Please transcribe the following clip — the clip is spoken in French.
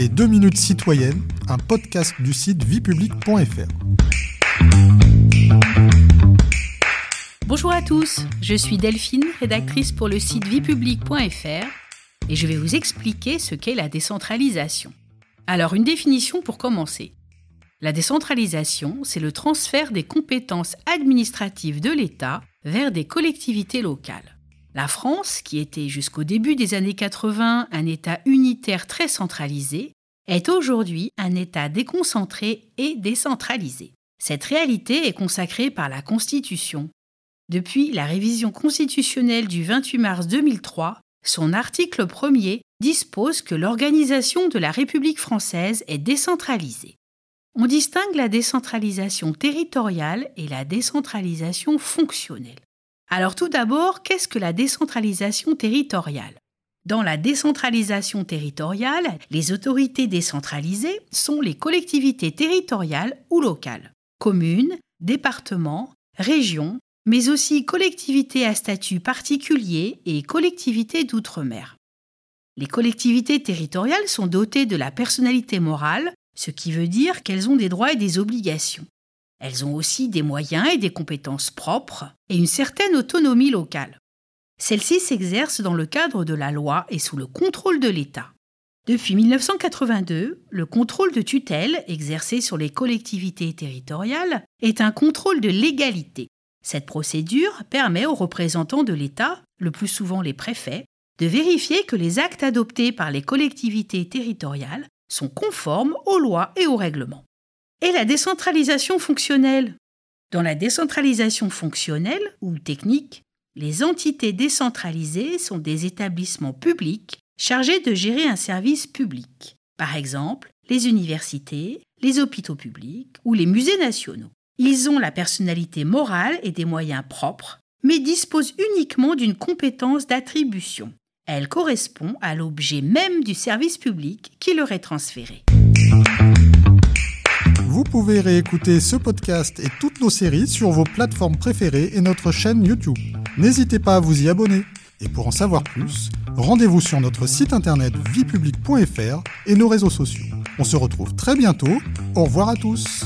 Les 2 minutes citoyennes, un podcast du site viepublic.fr. Bonjour à tous, je suis Delphine, rédactrice pour le site viepublic.fr et je vais vous expliquer ce qu'est la décentralisation. Alors une définition pour commencer. La décentralisation, c'est le transfert des compétences administratives de l'État vers des collectivités locales. La France, qui était jusqu'au début des années 80 un État unitaire très centralisé, est aujourd'hui un État déconcentré et décentralisé. Cette réalité est consacrée par la Constitution. Depuis la révision constitutionnelle du 28 mars 2003, son article 1er dispose que l'organisation de la République française est décentralisée. On distingue la décentralisation territoriale et la décentralisation fonctionnelle. Alors tout d'abord, qu'est-ce que la décentralisation territoriale? Dans la décentralisation territoriale, les autorités décentralisées sont les collectivités territoriales ou locales, communes, départements, régions, mais aussi collectivités à statut particulier et collectivités d'outre-mer. Les collectivités territoriales sont dotées de la personnalité morale, ce qui veut dire qu'elles ont des droits et des obligations. Elles ont aussi des moyens et des compétences propres et une certaine autonomie locale. Celle-ci s'exerce dans le cadre de la loi et sous le contrôle de l'État. Depuis 1982, le contrôle de tutelle exercé sur les collectivités territoriales est un contrôle de légalité. Cette procédure permet aux représentants de l'État, le plus souvent les préfets, de vérifier que les actes adoptés par les collectivités territoriales sont conformes aux lois et aux règlements et la décentralisation fonctionnelle. Dans la décentralisation fonctionnelle ou technique, les entités décentralisées sont des établissements publics chargés de gérer un service public, par exemple les universités, les hôpitaux publics ou les musées nationaux. Ils ont la personnalité morale et des moyens propres, mais disposent uniquement d'une compétence d'attribution. Elle correspond à l'objet même du service public qui leur est transféré. Vous pouvez réécouter ce podcast et toutes nos séries sur vos plateformes préférées et notre chaîne YouTube. N'hésitez pas à vous y abonner. Et pour en savoir plus, rendez-vous sur notre site internet viepublic.fr et nos réseaux sociaux. On se retrouve très bientôt. Au revoir à tous.